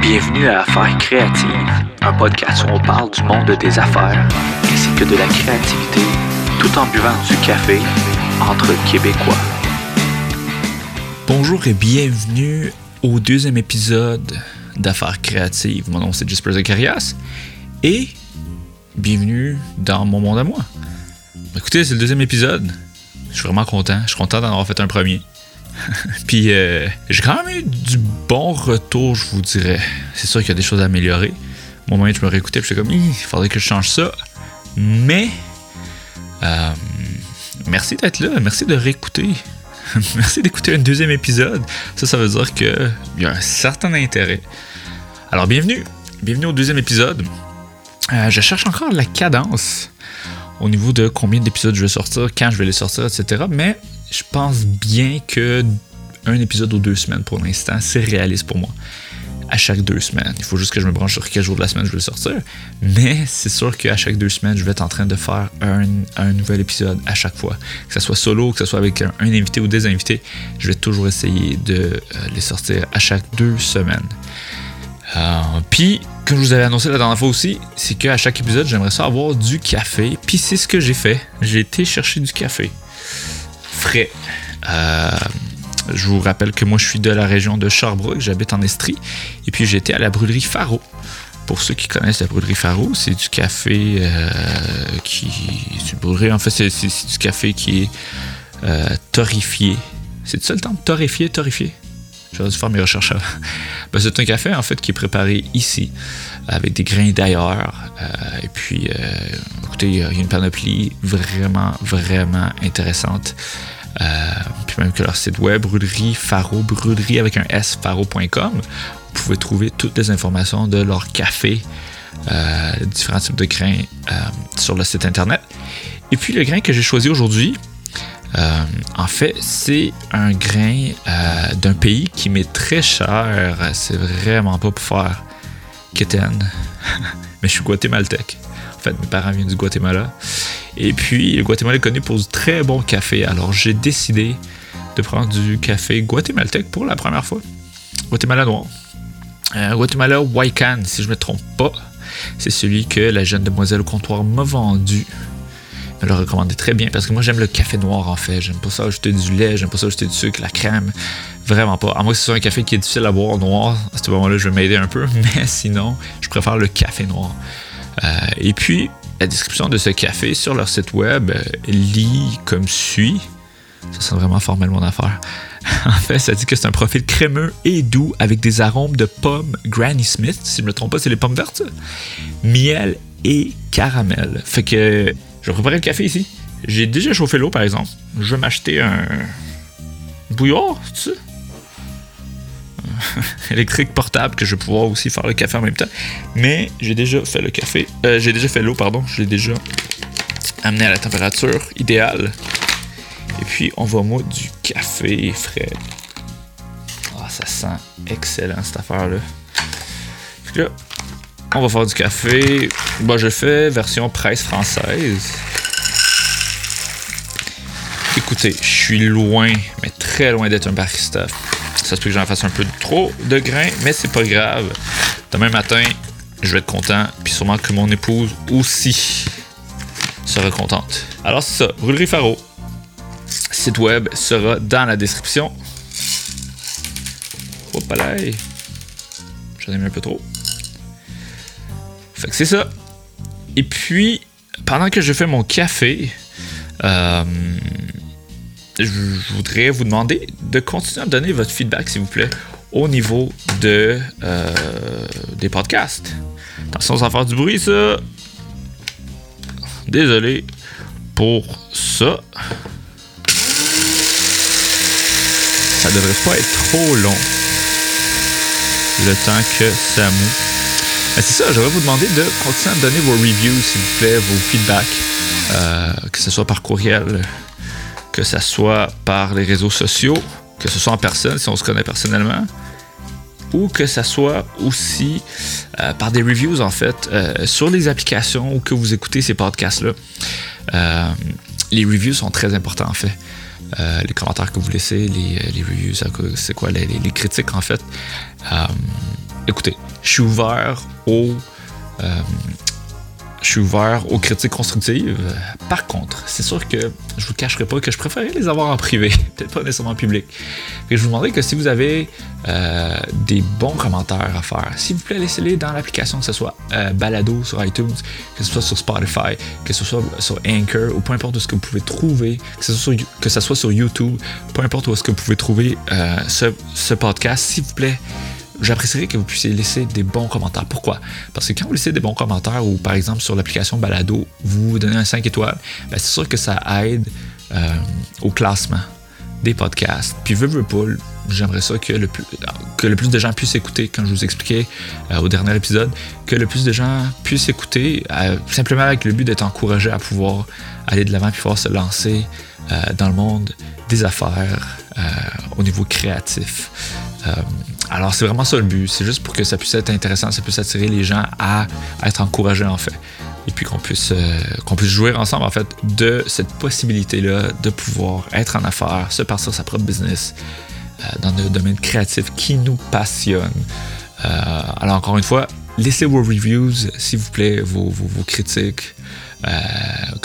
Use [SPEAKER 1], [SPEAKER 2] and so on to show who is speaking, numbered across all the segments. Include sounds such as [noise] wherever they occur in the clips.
[SPEAKER 1] Bienvenue à Affaires créatives, un podcast où on parle du monde des affaires ainsi que de la créativité, tout en buvant du café entre Québécois.
[SPEAKER 2] Bonjour et bienvenue au deuxième épisode d'Affaires créatives. Mon nom c'est Jasper Zacharias et bienvenue dans mon monde à moi. Écoutez, c'est le deuxième épisode. Je suis vraiment content. Je suis content d'en avoir fait un premier. [laughs] Puis euh, j'ai quand même eu du bon retour, je vous dirais. C'est sûr qu'il y a des choses à améliorer. Au moment où je me réécoutais, j'étais comme, il faudrait que je change ça. Mais euh, merci d'être là, merci de réécouter. [laughs] merci d'écouter un deuxième épisode. Ça, ça veut dire qu'il y a un certain intérêt. Alors, bienvenue. Bienvenue au deuxième épisode. Euh, je cherche encore la cadence au niveau de combien d'épisodes je vais sortir, quand je vais les sortir, etc. Mais je pense bien que un épisode ou deux semaines pour l'instant, c'est réaliste pour moi. À chaque deux semaines. Il faut juste que je me branche sur quel jour de la semaine je vais le sortir. Mais c'est sûr qu'à chaque deux semaines, je vais être en train de faire un, nouvel épisode à chaque fois. Que ce soit solo, que ce soit avec un, invité ou des invités, je vais toujours essayer de euh, les sortir à chaque deux semaines. Euh, puis, comme je vous avais annoncé la dernière fois aussi, c'est qu'à chaque épisode, j'aimerais ça avoir du café. Puis c'est ce que j'ai fait. J'ai été chercher du café frais. Euh, je vous rappelle que moi, je suis de la région de Sherbrooke, j'habite en Estrie. Et puis, j'étais à la brûlerie Faro. Pour ceux qui connaissent la brûlerie Faro, c'est du café euh, qui. C'est brûlerie, en fait, c'est, du café qui est euh, torréfié. C'est ça le terme? Torréfié, torréfié? J'aurais dû faire mes recherches ben, c'est un café, en fait, qui est préparé ici, avec des grains d'ailleurs. et puis, écoutez, il y a une panoplie vraiment, vraiment intéressante. Euh, puis même que leur site web, brûlerie Faro, brûlerie avec un S, faro.com, vous pouvez trouver toutes les informations de leur café, euh, différents types de grains euh, sur le site internet. Et puis le grain que j'ai choisi aujourd'hui, en fait, c'est un grain d'un pays qui m'est très cher. C'est vraiment pas pour faire keten, [laughs] mais je suis guatémaltèque. En fait, mes parents viennent du Guatemala. Et puis, le Guatemala est connu pour du très bon café. Alors, j'ai décidé de prendre du café guatémaltèque pour la première fois. Guatemala noir. Euh, Guatemala Waikan, si je ne me trompe pas. C'est celui que la jeune demoiselle au comptoir m'a vendu. Me le recommandait très bien parce que moi j'aime le café noir en fait. J'aime pas ça ajouter du lait, j'aime pas ça ajouter du sucre, la crème. Vraiment pas. À moins que ce soit un café qui est difficile à boire noir, à ce moment-là je vais m'aider un peu. [laughs] Mais sinon, je préfère le café noir. Euh, et puis, la description de ce café sur leur site web euh, lit comme suit. Ça sent vraiment formel mon affaire. [laughs] en fait, ça dit que c'est un profil crémeux et doux avec des arômes de pommes Granny Smith. Si je ne me trompe pas, c'est les pommes vertes? Miel et caramel. Fait que je vais préparer le café ici. J'ai déjà chauffé l'eau par exemple. Je vais m'acheter un bouillard, tu sais [laughs] électrique portable que je vais pouvoir aussi faire le café en même temps. Mais j'ai déjà fait le café. Euh, j'ai déjà fait l'eau, pardon. Je l'ai déjà amené à la température idéale. Et puis on va mettre du café frais. Ah, ça sent excellent cette affaire-là. là, on va faire du café. Bon, je fais version presse française. Écoutez, je suis loin, mais très loin d'être un barista. Ça se peut que j'en fasse un peu trop de grains, mais c'est pas grave. Demain matin, je vais être content, puis sûrement que mon épouse aussi sera contente. Alors c'est ça, Brûlerie Faro. Site web sera dans la description. Hop là. J'en ai mis un peu trop. Fait que c'est ça. Et puis, pendant que je fais mon café, euh, je voudrais vous demander de continuer à me donner votre feedback, s'il vous plaît, au niveau de, euh, des podcasts. Attention, ça va faire du bruit, ça. Désolé pour ça. Ça devrait pas être trop long. Le temps que ça mou. Mais c'est ça, j'aimerais vous demander de continuer à me donner vos reviews, s'il vous plaît, vos feedbacks, euh, que ce soit par courriel, que ce soit par les réseaux sociaux, que ce soit en personne, si on se connaît personnellement, ou que ce soit aussi euh, par des reviews, en fait, euh, sur les applications où que vous écoutez ces podcasts-là. Les reviews sont très importants, en fait. les commentaires que vous laissez, les, reviews, c'est quoi, les, critiques, en fait. Écoutez, je suis ouvert au je suis ouvert aux critiques constructives. Par contre, c'est sûr que je vous cacherai pas que je préférerais les avoir en privé, [laughs] peut-être pas nécessairement en public. Et je vous demanderai que si vous avez euh, des bons commentaires à faire, s'il vous plaît, laissez-les dans l'application, que ce soit euh, Balado sur iTunes, que ce soit sur Spotify, que ce soit sur Anchor, ou peu importe où ce que vous pouvez trouver, que ce soit sur, que ce soit sur YouTube, peu importe où est-ce que vous pouvez trouver euh, ce, ce podcast, s'il vous plaît, j'apprécierais que vous puissiez laisser des bons commentaires. Pourquoi? Parce que quand vous laissez des bons commentaires ou par exemple sur l'application Balado, vous donnez un 5 étoiles, ben, c'est sûr que ça aide euh, au classement des podcasts. Puis veux, j'aimerais ça que le, plus, que le plus de gens puissent écouter, comme je vous expliquais euh, au dernier épisode, que le plus de gens puissent écouter, euh, simplement avec le but d'être encouragés à pouvoir aller de l'avant et pouvoir se lancer dans le monde des affaires au niveau créatif. Alors, c'est vraiment ça le but. C'est juste pour que ça puisse être intéressant, ça puisse attirer les gens à, être encouragés, en fait. Et puis qu'on puisse, euh, puisse jouer ensemble, en fait, de cette possibilité-là de pouvoir être en affaires, se partir sa propre business euh, dans le domaine créatif qui nous passionne. Euh, alors, encore une fois, laissez vos reviews, s'il vous plaît, vos, vos, critiques.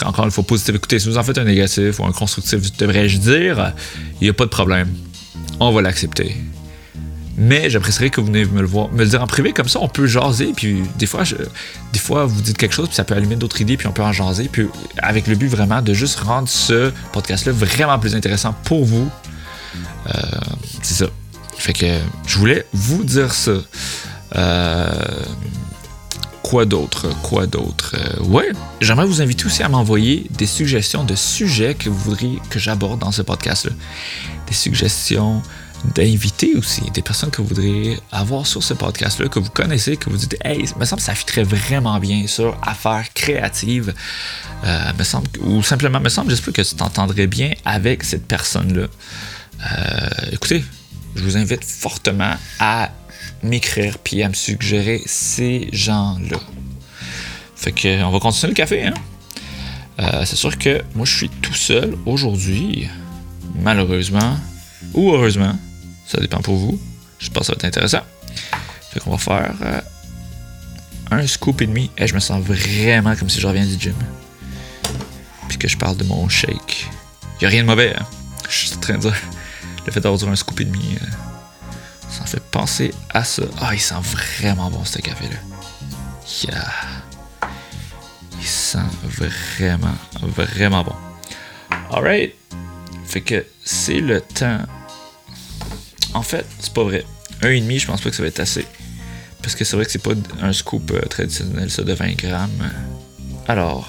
[SPEAKER 2] encore une fois, positif. Écoutez, si vous en faites un négatif ou un constructif, devrais-je dire, il n'y a pas de problème. On va l'accepter. Mais j'apprécierais que vous venez me le voir, dire en privé, comme ça on peut jaser, puis des fois, des fois vous dites quelque chose, puis ça peut allumer d'autres idées, puis on peut en jaser, puis avec le but vraiment de juste rendre ce podcast-là vraiment plus intéressant pour vous. Euh, c'est ça. Fait que je voulais vous dire ça. Euh, quoi d'autre? Quoi d'autre? Euh, ouais, j'aimerais vous inviter aussi à m'envoyer des suggestions de sujets que vous voudriez que j'aborde dans ce podcast-là. Des suggestions d'inviter aussi des personnes que vous voudriez avoir sur ce podcast-là, que vous connaissez, que vous dites Hey, il me semble que ça fitterait vraiment bien sur affaires créatives. Euh, me semble, ou simplement, me semble, j'espère que tu t'entendrais bien avec cette personne-là. Euh, écoutez, je vous invite fortement à m'écrire puis à me suggérer ces gens-là. Fait que, on va continuer le café, hein? Euh, c'est sûr que moi, je suis tout seul aujourd'hui, malheureusement ou heureusement. Ça dépend pour vous. Je pense que ça va être intéressant. Fait qu'on va faire euh, un scoop et demi. Et je me sens vraiment comme si je reviens du gym. Puis que je parle de mon shake. Il a rien de mauvais, hein? [laughs] Je suis en train de dire. Le fait d'avoir un scoop et demi, euh, ça fait penser à ça. Ah, il sent vraiment bon ce café-là. Yeah. Il sent vraiment, vraiment bon. Alright. Fait que c'est le temps en fait, c'est pas vrai. Un et demi, je pense pas que ça va être assez. Parce que c'est vrai que c'est pas un scoop euh, traditionnel, ça, de 20 grammes. Alors,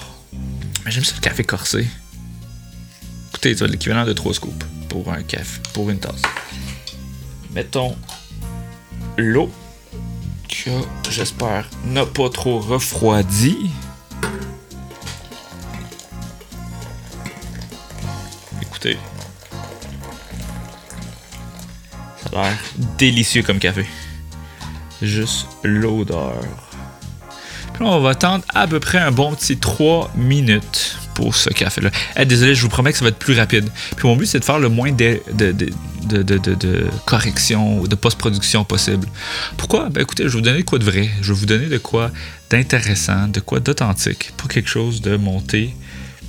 [SPEAKER 2] j'aime ça le café corsé. Écoutez, ça l'équivalent de 3 scoops pour un café, pour une tasse. Mettons l'eau, que j'espère n'a pas trop refroidi. Écoutez, délicieux comme café. Juste l'odeur. Puis on va attendre à peu près un bon petit 3 minutes pour ce café-là. Eh, désolé, je vous promets que ça va être plus rapide. Puis mon but, c'est de faire le moins de, de, de, de correction ou de post-production possible. Pourquoi? Ben écoutez, je vais vous donner de quoi de vrai. Je vais vous donner de quoi d'intéressant, de quoi d'authentique. Pas quelque chose de monté,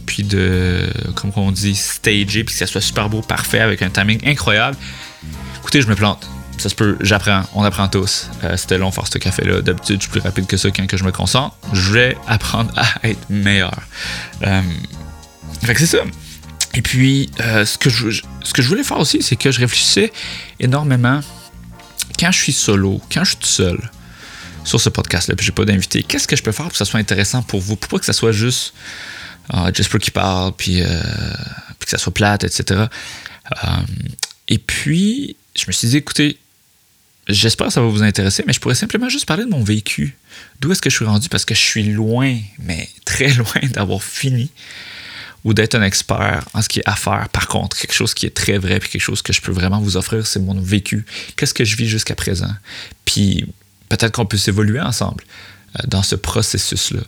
[SPEAKER 2] puis de, comme on dit, stagé, puis que ça soit super beau, parfait, avec un timing incroyable. Écoutez, je me plante. Ça se peut, j'apprends, on apprend tous. Euh, c'était long faire ce café-là. D'habitude, je suis plus rapide que ça quand que je me concentre. Je vais apprendre à être meilleur. Euh, fait que c'est ça. Et puis, euh, ce, que je, ce que je voulais faire aussi, c'est que je réfléchissais énormément quand je suis solo, quand je suis tout seul sur ce podcast-là, puis j'ai pas d'invité, qu'est-ce que je peux faire pour que ça soit intéressant pour vous? Pour pas que ça soit juste uh, Jasper qui parle, puis, puis, que ça soit plate, etc. et puis, je me suis dit, écoutez, j'espère que ça va vous intéresser, mais je pourrais simplement juste parler de mon vécu. D'où est-ce que je suis rendu? Parce que je suis loin, mais très [laughs] loin d'avoir fini ou d'être un expert en ce qui est affaires. Par contre, quelque chose qui est très vrai, puis quelque chose que je peux vraiment vous offrir, c'est mon vécu. Qu'est-ce que je vis jusqu'à présent? Puis peut-être qu'on peut s'évoluer ensemble euh, dans ce processus-là.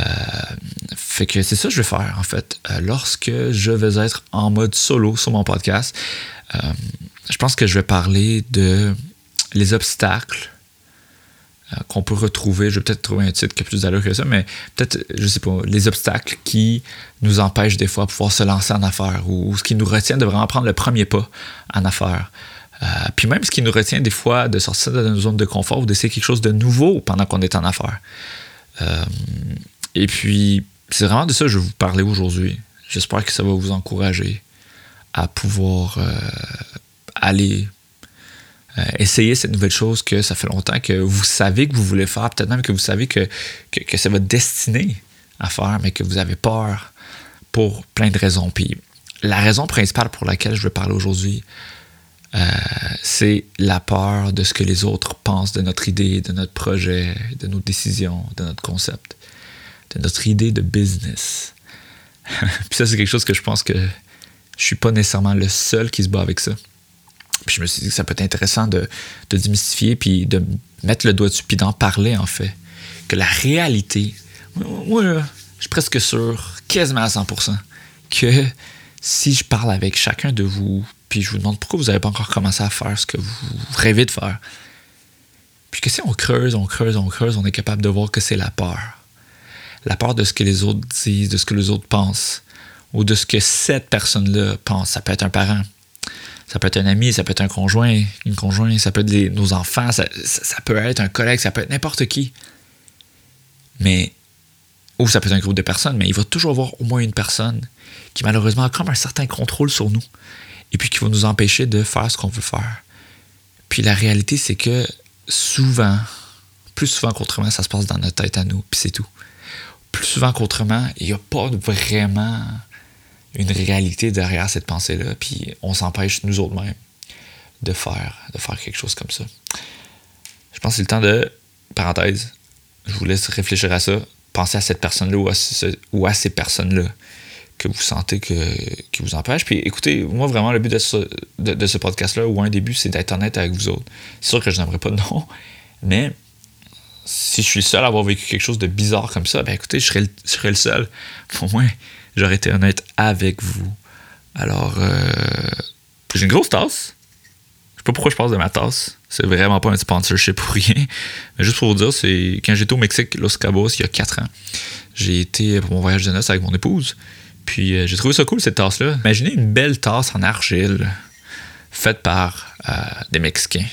[SPEAKER 2] Euh, fait que c'est ça que je vais faire, en fait. Euh, lorsque je vais être en mode solo sur mon podcast, je pense que je vais parler de les obstacles euh, qu'on peut retrouver. Je vais peut-être trouver un titre qui a plus d'allure que ça, mais peut-être, je sais pas, les obstacles qui nous empêchent des fois de pouvoir se lancer en affaires ou, ce qui nous retient de vraiment prendre le premier pas en affaires. Euh, puis même ce qui nous retient des fois de sortir de notre zone de confort ou d'essayer quelque chose de nouveau pendant qu'on est en affaires. Euh, et puis, c'est vraiment de ça que je vais vous parler aujourd'hui. J'espère que ça va vous encourager à pouvoir aller euh, essayez cette nouvelle chose que ça fait longtemps que vous savez que vous voulez faire, peut-être même que vous savez que, que, c'est votre destinée à faire, mais que vous avez peur pour plein de raisons. Puis la raison principale pour laquelle je veux parler aujourd'hui, euh, c'est la peur de ce que les autres pensent de notre idée, de notre projet, de nos décisions, de notre concept, de notre idée de business. [laughs] Puis ça, c'est quelque chose que je pense que je suis pas nécessairement le seul qui se bat avec ça. Puis je me suis dit que ça peut être intéressant de, de démystifier, puis de mettre le doigt dessus, puis d'en parler, en fait. Que la réalité, moi, je suis presque sûr, quasiment à 100%, que si je parle avec chacun de vous, puis je vous demande pourquoi vous n'avez pas encore commencé à faire ce que vous rêvez de faire, puis que si on creuse, on creuse, on creuse, on est capable de voir que c'est la peur. La peur de ce que les autres disent, de ce que les autres pensent, ou de ce que cette personne-là pense. Ça peut être un parent, ça peut être un ami, ça peut être un conjoint, une conjointe, ça peut être nos enfants, ça, peut être un collègue, ça peut être n'importe qui. Mais, ou ça peut être un groupe de personnes, mais il va toujours avoir au moins une personne qui malheureusement a comme un certain contrôle sur nous et puis qui va nous empêcher de faire ce qu'on veut faire. Puis la réalité, c'est que souvent, plus souvent qu'autrement, ça se passe dans notre tête à nous, puis c'est tout. Plus souvent qu'autrement, il n'y a pas vraiment une réalité derrière cette pensée-là, puis on s'empêche nous autres mêmes de faire, quelque chose comme ça. Je pense que c'est le temps de, parenthèse, je vous laisse réfléchir à ça, pensez à cette personne-là ou, à ces personnes-là que vous sentez qui vous empêchent. Puis écoutez, moi vraiment, le but de ce, podcast-là, ou un début, c'est d'être honnête avec vous autres. C'est sûr que je n'aimerais pas de nom, mais si je suis seul à avoir vécu quelque chose de bizarre comme ça, ben écoutez, je serais, je serais le seul. Au moins, j'aurais été honnête avec vous. Alors, euh, j'ai une grosse tasse. Je sais pas pourquoi je parle de ma tasse. C'est vraiment pas un sponsorship pour rien. Mais juste pour vous dire, c'est quand j'étais au Mexique, Los Cabos, il y a 4 ans. J'ai été pour mon voyage de noces avec mon épouse. Puis euh, j'ai trouvé ça cool, cette tasse-là. Imaginez une belle tasse en argile faite par euh, des Mexicains.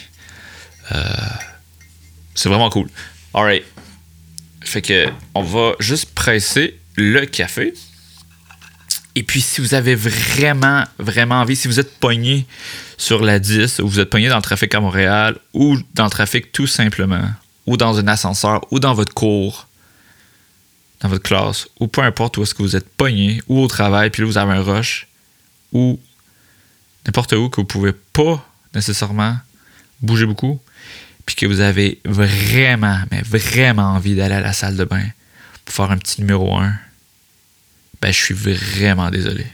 [SPEAKER 2] c'est vraiment cool. Alright. Fait que on va juste presser le café. Et puis, si vous avez vraiment, vraiment envie, si vous êtes pogné sur la 10, ou vous êtes pogné dans le trafic à Montréal, ou dans le trafic tout simplement, ou dans un ascenseur, ou dans votre cours, dans votre classe, ou peu importe où est-ce que vous êtes pogné, ou au travail, puis là, vous avez un rush, ou n'importe où que vous pouvez pas nécessairement bouger beaucoup, puis que vous avez vraiment, mais vraiment envie d'aller à la salle de bain pour faire un petit numéro 1 ben, je suis vraiment désolé.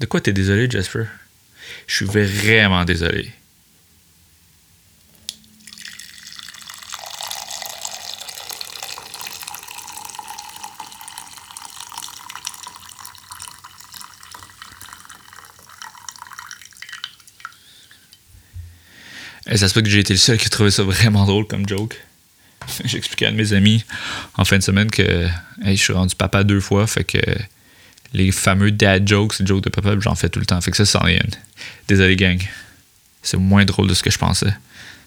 [SPEAKER 2] De quoi t'es désolé, Jasper? Je suis vraiment désolé. Et ça se peut que j'ai été le seul qui a trouvé ça vraiment drôle comme joke. [laughs] J'expliquais à de mes amis en fin de semaine que je suis rendu papa deux fois, fait que les fameux dad jokes, les jokes de papa, j'en fais tout le temps. Fait que ça, c'en est une. Désolé, gang. C'est moins drôle de ce que je pensais.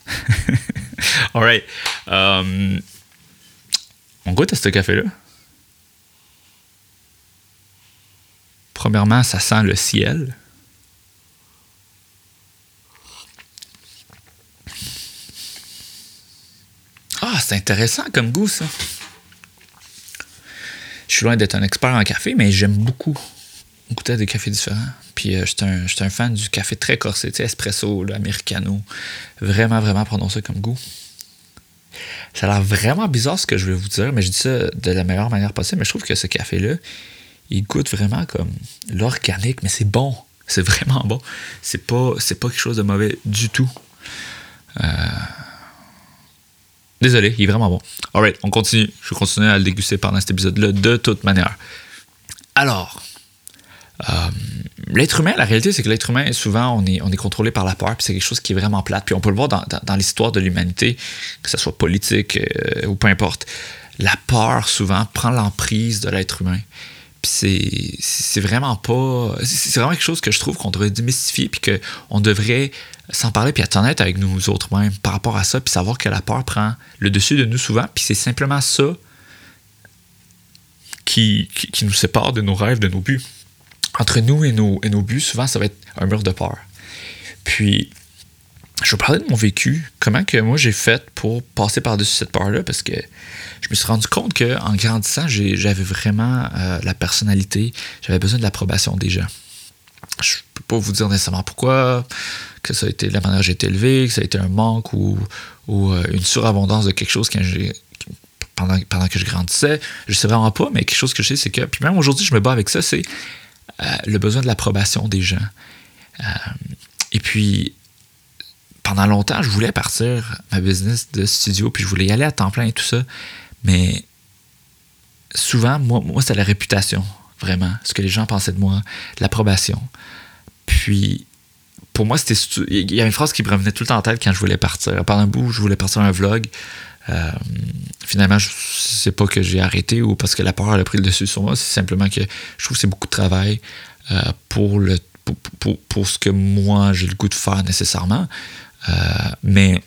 [SPEAKER 2] [laughs] Alright. Um, on goûte à ce café-là. Premièrement, ça sent le ciel. Ah, c'est intéressant comme goût, ça. Je suis loin d'être un expert en café, mais j'aime beaucoup goûter des cafés différents. Puis euh, je suis un, fan du café très corsé, tu sais, espresso, l'americano. Vraiment, vraiment prononcé comme goût. Ça a l'air vraiment bizarre ce que je vais vous dire, mais je dis ça de la meilleure manière possible. Mais je trouve que ce café-là, il goûte vraiment comme l'organique, mais c'est bon. C'est vraiment bon. C'est pas, c'est pas quelque chose de mauvais du tout. Euh, Désolé, il est vraiment bon. Alright, on continue. Je vais continuer à le déguster pendant cet épisode-là de toute manière. Alors, euh, l'être humain, la réalité, c'est que l'être humain, souvent, on est, on est contrôlé par la peur, puis c'est quelque chose qui est vraiment plate. Puis on peut le voir dans, dans, l'histoire de l'humanité, que ce soit politique euh, ou peu importe. La peur, souvent, prend l'emprise de l'être humain. Puis c'est vraiment pas. C'est vraiment quelque chose que je trouve qu'on devrait démystifier, puis qu'on devrait s'en parler, puis être honnête avec nous autres mêmes par rapport à ça, puis savoir que la peur prend le dessus de nous souvent, puis c'est simplement ça qui, qui, nous sépare de nos rêves, de nos buts. Entre nous et nos, et nos buts, souvent, ça va être un mur de peur. Puis, je vais parler de mon vécu, comment que moi j'ai fait pour passer par-dessus cette peur-là, parce que je me suis rendu compte qu'en grandissant, j'avais vraiment euh, la personnalité, j'avais besoin de l'approbation des gens. Je peux pas vous dire nécessairement pourquoi, que ça a été la manière dont j'ai été élevé, que ça a été un manque ou, euh, une surabondance de quelque chose pendant, que je grandissais. Je sais vraiment pas, mais quelque chose que je sais, c'est que, puis même aujourd'hui, je me bats avec ça, c'est euh, le besoin de l'approbation des gens. Et puis, pendant longtemps, je voulais partir ma business de studio, puis je voulais y aller à temps plein et tout ça. Mais souvent, moi, moi c'était la réputation, vraiment. Ce que les gens pensaient de moi, l'approbation. Puis, pour moi, c'était. Il y avait une phrase qui me revenait tout le temps en tête quand je voulais partir. Pendant un bout, je voulais partir un vlog. Euh, finalement, je sais pas que j'ai arrêté ou parce que la peur a pris le dessus sur moi. C'est simplement que je trouve que c'est beaucoup de travail euh, pour, le, pour, ce que moi j'ai le goût de faire nécessairement. Euh, mais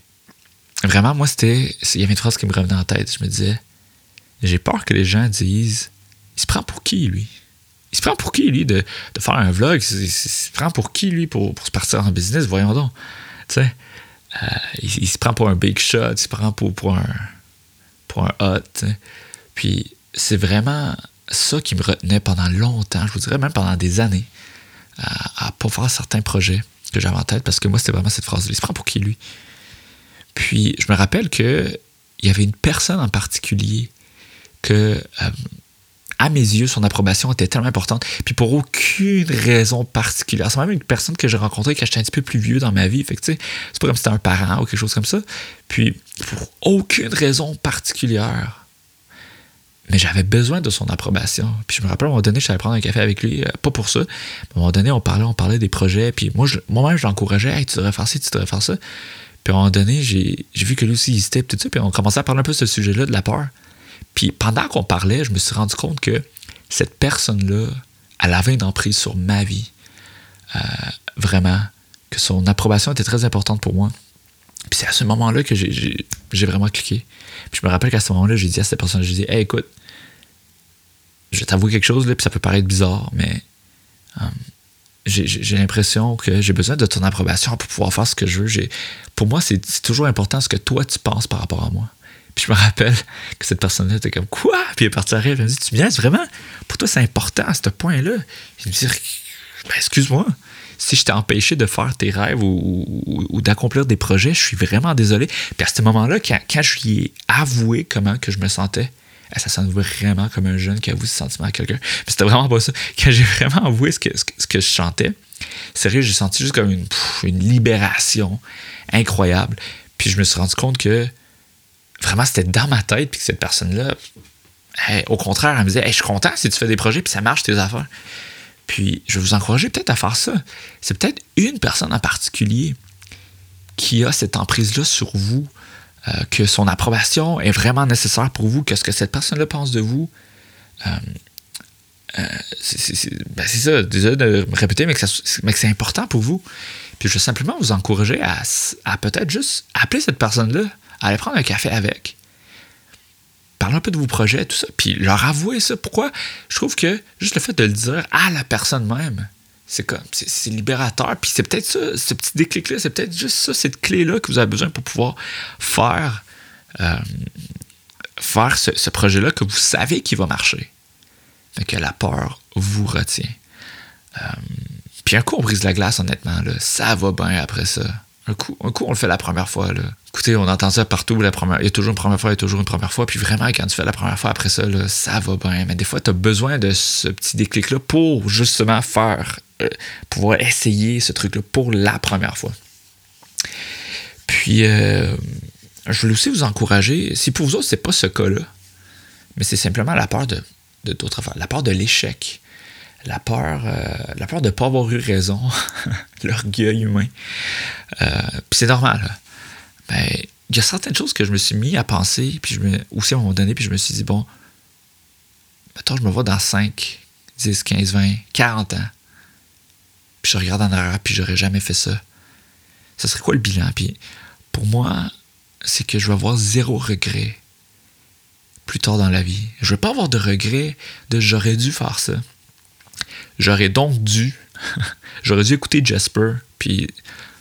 [SPEAKER 2] vraiment, moi, c'était. Il y avait une phrase qui me revenait en tête. Je me disais j'ai peur que les gens disent il se prend pour qui, lui? Il se prend pour qui, lui, de, faire un vlog? Il, se prend pour qui, lui, pour, pour se partir en business? Voyons donc. Tu sais euh, il, se prend pour un big shot, il se prend pour, pour un, pour un hot. Puis c'est vraiment ça qui me retenait pendant longtemps, je vous dirais même pendant des années, à, à pas faire certains projets que j'avais en tête, parce que moi, c'était vraiment cette phrase il se pour qui, lui? Puis je me rappelle qu'il y avait une personne en particulier que euh, à mes yeux, son approbation était tellement importante. Puis pour aucune raison particulière. C'est même une personne que j'ai rencontrée quand j'étais un petit peu plus vieux dans ma vie. Fait que, c'est pas comme si c'était un parent ou quelque chose comme ça. Puis pour aucune raison particulière. Mais j'avais besoin de son approbation. Puis je me rappelle, à un moment donné, j'allais prendre un café avec lui, euh, pas pour ça. À un moment donné, on parlait, on parlait des projets. Puis moi, moi-même, je l'encourageais. Hey, tu devrais faire ça, tu devrais faire ça. Puis à un moment donné, j'ai vu que lui aussi, il hésitait, tout ça. Puis on commençait à parler un peu de ce sujet-là, de la peur. Puis pendant qu'on parlait, je me suis rendu compte que cette personne-là, elle avait une emprise sur ma vie. Euh, vraiment. Que son approbation était très importante pour moi. Puis c'est à ce moment-là que j'ai vraiment cliqué. Puis je me rappelle qu'à ce moment-là, j'ai dit à cette personne, j'ai dit, hey, écoute, je vais t'avouer quelque chose, là, puis ça peut paraître bizarre, mais euh, j'ai l'impression que j'ai besoin de ton approbation pour pouvoir faire ce que je veux. Pour moi, c'est toujours important ce que toi, tu penses par rapport à moi. Puis je me rappelle que cette personne-là était comme Quoi? Puis elle est partie à rire. Elle me dit Tu viens, vraiment? Pour toi, c'est important à ce point-là. Je me dis Excuse-moi. Si je t'ai empêché de faire tes rêves ou, d'accomplir des projets, je suis vraiment désolé. Puis à ce moment-là, quand, je lui ai avoué comment que je me sentais, eh, ça sonne vraiment comme un jeune qui avoue ce sentiment à quelqu'un. Mais c'était vraiment pas ça. Quand j'ai [laughs] vraiment avoué ce que, ce que, je chantais, sérieux, j'ai senti juste comme une, une libération incroyable. Puis je me suis rendu compte que vraiment, c'était dans ma tête, puis que cette personne-là, au contraire, elle me disait Je suis content si tu fais des projets, puis ça marche tes affaires. Puis, je vais vous encourager peut-être à faire ça. C'est peut-être une personne en particulier qui a cette emprise-là sur vous, euh, que son approbation est vraiment nécessaire pour vous, que ce que cette personne-là pense de vous. Euh, euh, ben, c'est ça, désolé de me répéter, mais que, c'est important pour vous. Puis je veux simplement vous encourager à, à peut-être juste appeler cette personne-là, aller prendre un café avec, parler un peu de vos projets, tout ça, puis leur avouer ça. Pourquoi? Je trouve que juste le fait de le dire à la personne même, c'est comme, c'est libérateur. Puis c'est peut-être ça, ce petit déclic-là, c'est peut-être juste ça, cette clé-là que vous avez besoin pour pouvoir faire, euh, faire ce, projet-là que vous savez qu'il va marcher. mais que la peur vous retient. Euh, puis un coup, on brise la glace, honnêtement, là, ça va bien après ça. Un coup, on le fait la première fois. Là. Écoutez, on entend ça partout. La première, il y a toujours une première fois, il y a toujours une première fois. Puis vraiment, quand tu fais la première fois après ça, ça va bien. Mais des fois, tu as besoin de ce petit déclic-là pour justement faire, euh, pouvoir essayer ce truc-là pour la première fois. Puis, euh, je voulais aussi vous encourager, si pour vous autres, c'est pas ce cas-là, mais c'est simplement la peur de d'autres affaires, la peur de l'échec. La peur, euh, la peur de ne pas avoir eu raison, [laughs] l'orgueil humain. Euh, puis c'est normal. Ben, il y a certaines choses que je me suis mis à penser, puis je me, aussi à un moment donné, puis je me suis dit, bon, attends, je me vois dans 5, 10, 15, 20, 40 ans. Puis je regarde en arrière, puis j'aurais jamais fait ça. Ça serait quoi le bilan? Puis pour moi, c'est que je vais avoir zéro regret plus tard dans la vie. Je ne vais pas avoir de regret de j'aurais dû faire ça. J'aurais donc dû, [laughs] j'aurais dû écouter Jasper, puis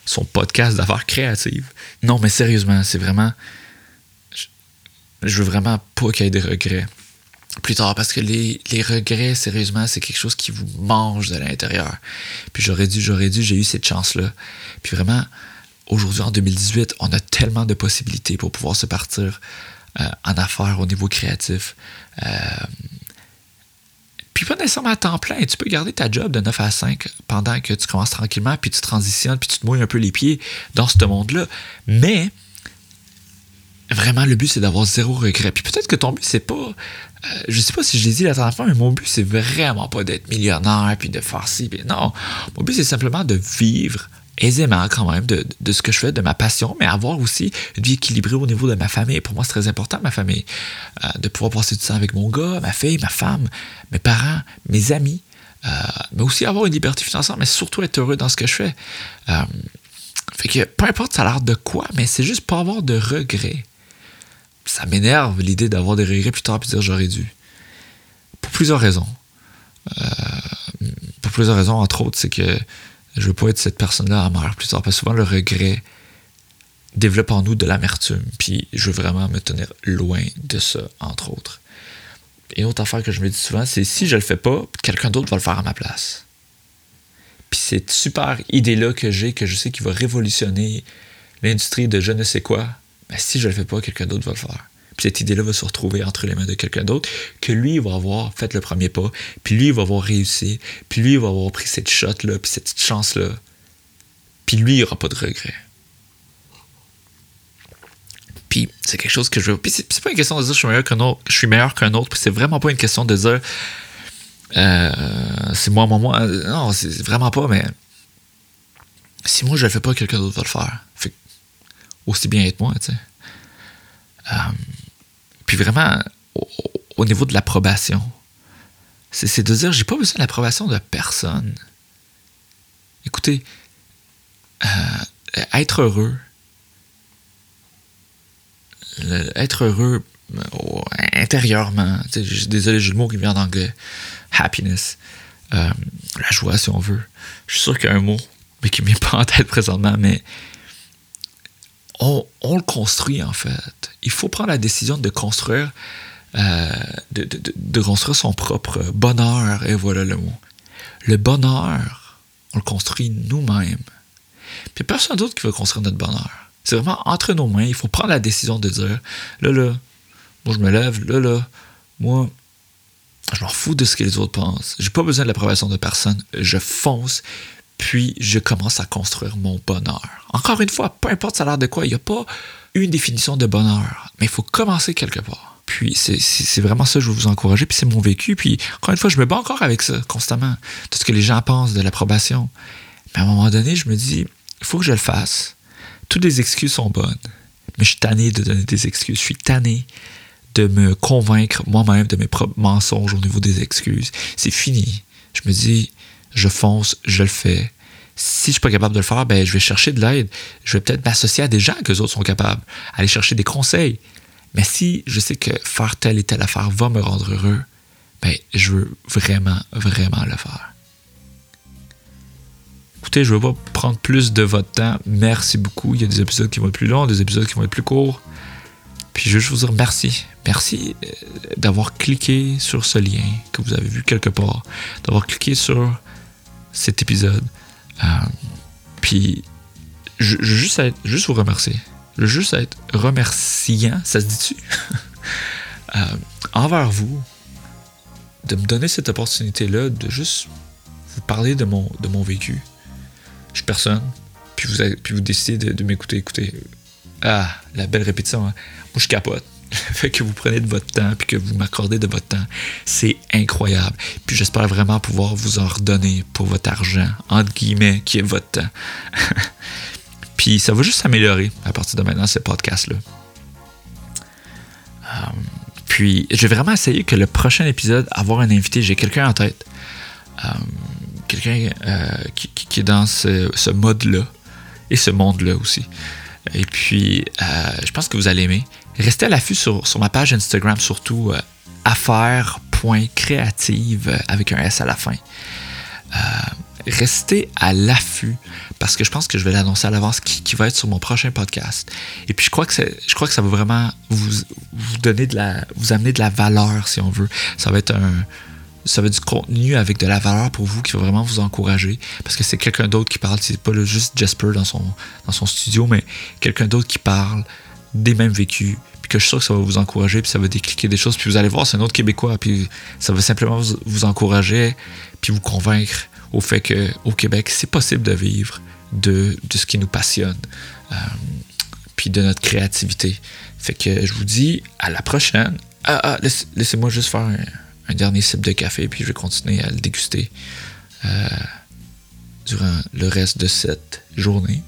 [SPEAKER 2] son podcast d'affaires créatives. Non, mais sérieusement, c'est vraiment. Je veux vraiment pas qu'il y ait des regrets plus tard parce que les, les regrets, sérieusement, c'est quelque chose qui vous mange de l'intérieur. Puis j'aurais dû, j'aurais dû, j'ai eu cette chance-là. Puis vraiment, aujourd'hui, en 2018, on a tellement de possibilités pour pouvoir se partir euh, en affaires au niveau créatif. Euh, puis pas nécessairement à temps plein. Tu peux garder ta job de 9 à 5 pendant que tu commences tranquillement, puis tu transitionnes, puis tu te mouilles un peu les pieds dans ce monde-là. Mais vraiment, le but, c'est d'avoir zéro regret. Puis peut-être que ton but, c'est pas. Euh, je sais pas si je l'ai dit la dernière fois, mais mon but, c'est vraiment pas d'être millionnaire, puis de faire ci. Puis non. Mon but, c'est simplement de vivre aisément quand même de, ce que je fais, de ma passion, mais avoir aussi une vie équilibrée au niveau de ma famille. Pour moi, c'est très important, ma famille. Euh, de pouvoir passer du temps avec mon gars, ma fille, ma femme, mes parents, mes amis. Euh, mais aussi avoir une liberté financière, mais surtout être heureux dans ce que je fais. Euh, fait que peu importe ça a l'air de quoi, mais c'est juste pas avoir de regrets. Ça m'énerve l'idée d'avoir des regrets plus tard et de dire j'aurais dû. Pour plusieurs raisons. pour plusieurs raisons, entre autres, c'est que je veux pas être cette personne-là amère plus tard, parce que souvent le regret développe en nous de l'amertume, puis je veux vraiment me tenir loin de ça, entre autres. Et une autre affaire que je me dis souvent, c'est si je le fais pas, quelqu'un d'autre va le faire à ma place. Puis cette super idée-là que j'ai, que je sais qu'il va révolutionner l'industrie de je ne sais quoi, ben si je le fais pas, quelqu'un d'autre va le faire. Puis cette idée-là va se retrouver entre les mains de quelqu'un d'autre, que lui, va avoir fait le premier pas, puis lui, il va avoir réussi, puis lui, il va avoir pris cette shot-là, puis cette chance-là. Puis lui, il n'aura pas de regret. Puis c'est quelque chose que je veux. Puis c'est pas une question de dire je suis meilleur qu'un autre, je suis meilleur qu'un autre, puis c'est vraiment pas une question de dire euh, c'est moi, moi, moi. Non, c'est vraiment pas, mais si moi je le fais pas, quelqu'un d'autre va le faire. Fait aussi bien être moi, tu sais. Euh, puis vraiment, au, niveau de l'approbation, c'est de dire, j'ai pas besoin de l'approbation de personne. Écoutez, euh, être heureux, être heureux euh, intérieurement, désolé, j'ai le mot qui vient en anglais, happiness, la joie si on veut. Je suis sûr qu'il y a un mot, mais qui ne vient pas en tête présentement, mais on, le construit en fait. Il faut prendre la décision de construire, euh, de, construire son propre bonheur, et voilà le mot. Le bonheur, on le construit nous-mêmes. Puis personne d'autre qui va construire notre bonheur. C'est vraiment entre nos mains. Il faut prendre la décision de dire là, là, moi je me lève, là, là, moi, je m'en fous de ce que les autres pensent. J'ai pas besoin de l'approbation de personne. Je fonce, puis je commence à construire mon bonheur. Encore une fois, peu importe ça a l'air de quoi, il n'y a pas une définition de bonheur, mais il faut commencer quelque part. Puis c'est vraiment ça que je veux vous encourager, puis c'est mon vécu. Puis encore une fois, je me bats encore avec ça constamment, tout ce que les gens pensent de l'approbation. Mais à un moment donné, je me dis, il faut que je le fasse. Toutes les excuses sont bonnes, mais je suis tanné de donner des excuses. Je suis tanné de me convaincre moi-même de mes propres mensonges au niveau des excuses. C'est fini. Je me dis, je fonce, je le fais. Si je suis pas capable de le faire, ben, je vais chercher de l'aide. Je vais peut-être m'associer à des gens que les autres sont capables, aller chercher des conseils. Mais si je sais que faire telle et telle affaire va me rendre heureux, ben, je veux vraiment, vraiment le faire. Écoutez, je ne veux pas prendre plus de votre temps. Merci beaucoup. Il y a des épisodes qui vont être plus longs, des épisodes qui vont être plus courts. Puis je veux juste vous dire merci. Merci euh, d'avoir cliqué sur ce lien que vous avez vu quelque part, d'avoir cliqué sur cet épisode. Euh, puis, je, veux juste, juste vous remercier. Je veux juste être remerciant, ça se dit-tu? [laughs] euh, envers vous, de me donner cette opportunité-là de juste vous parler de mon, de mon vécu. Je suis personne, puis vous, puis vous décidez de, m'écouter. Écoutez, ah, la belle répétition. Hein. Moi, je capote. Le [laughs] fait que vous prenez de votre temps puis que vous m'accordez de votre temps, c'est incroyable. Puis j'espère vraiment pouvoir vous en redonner pour votre argent, entre guillemets, qui est votre temps. [laughs] puis ça va juste s'améliorer à partir de maintenant, ce podcast-là. Euh, puis je vais vraiment essayer que le prochain épisode, avoir un invité, j'ai quelqu'un en tête. Euh, quelqu'un euh, qui, est dans ce mode-là et ce monde-là aussi. Et puis, je pense que vous allez aimer. Restez à l'affût sur, ma page Instagram, surtout euh, euh, avec un S à la fin. restez à l'affût parce que je pense que je vais l'annoncer à l'avance qui, va être sur mon prochain podcast. Et puis je crois que, je crois que ça va vraiment vous, vous donner de la, vous amener de la valeur si on veut. Ça va être un, ça va être du contenu avec de la valeur pour vous qui va vraiment vous encourager. Parce que c'est quelqu'un d'autre qui parle. C'est pas juste Jasper dans son, dans son studio, mais quelqu'un d'autre qui parle des mêmes vécus. Puis que je suis sûr que ça va vous encourager, puis ça va décliquer des choses. Puis vous allez voir, c'est un autre Québécois. Puis ça va simplement vous, encourager, puis vous convaincre au fait qu'au Québec, c'est possible de vivre de, de, ce qui nous passionne. Euh, puis de notre créativité. Fait que je vous dis à la prochaine. Ah, ah laissez-moi juste faire un dernier sip de café, puis je vais continuer à le déguster euh, durant le reste de cette journée.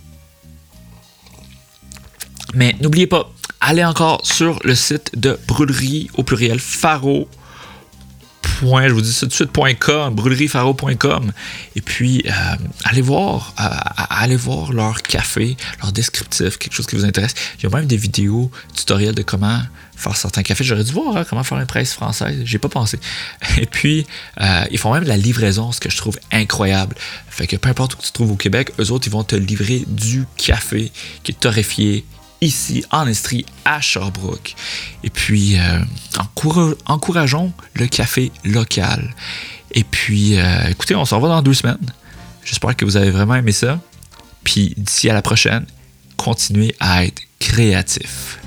[SPEAKER 2] Mais n'oubliez pas, allez encore sur le site de brûlerie au pluriel Faro je vous dis ça tout de brûleriefaro.com. Et puis, euh, allez voir, euh, allez voir leur café, leur descriptif, quelque chose qui vous intéresse. Il y a même des vidéos tutoriels de comment faire certains cafés. J'aurais dû voir hein, comment faire une presse française. J'ai pas pensé. Et puis, euh, ils font même la livraison, ce que je trouve incroyable. Fait que peu importe où tu trouves au Québec, eux autres, ils vont te livrer du café qui est torréfié, ici en Estrie à Sherbrooke. Et puis, euh, encourageons le café local. Et puis, euh, écoutez, on se revoit dans deux semaines. J'espère que vous avez vraiment aimé ça. Puis d'ici à la prochaine, continuez à être créatif.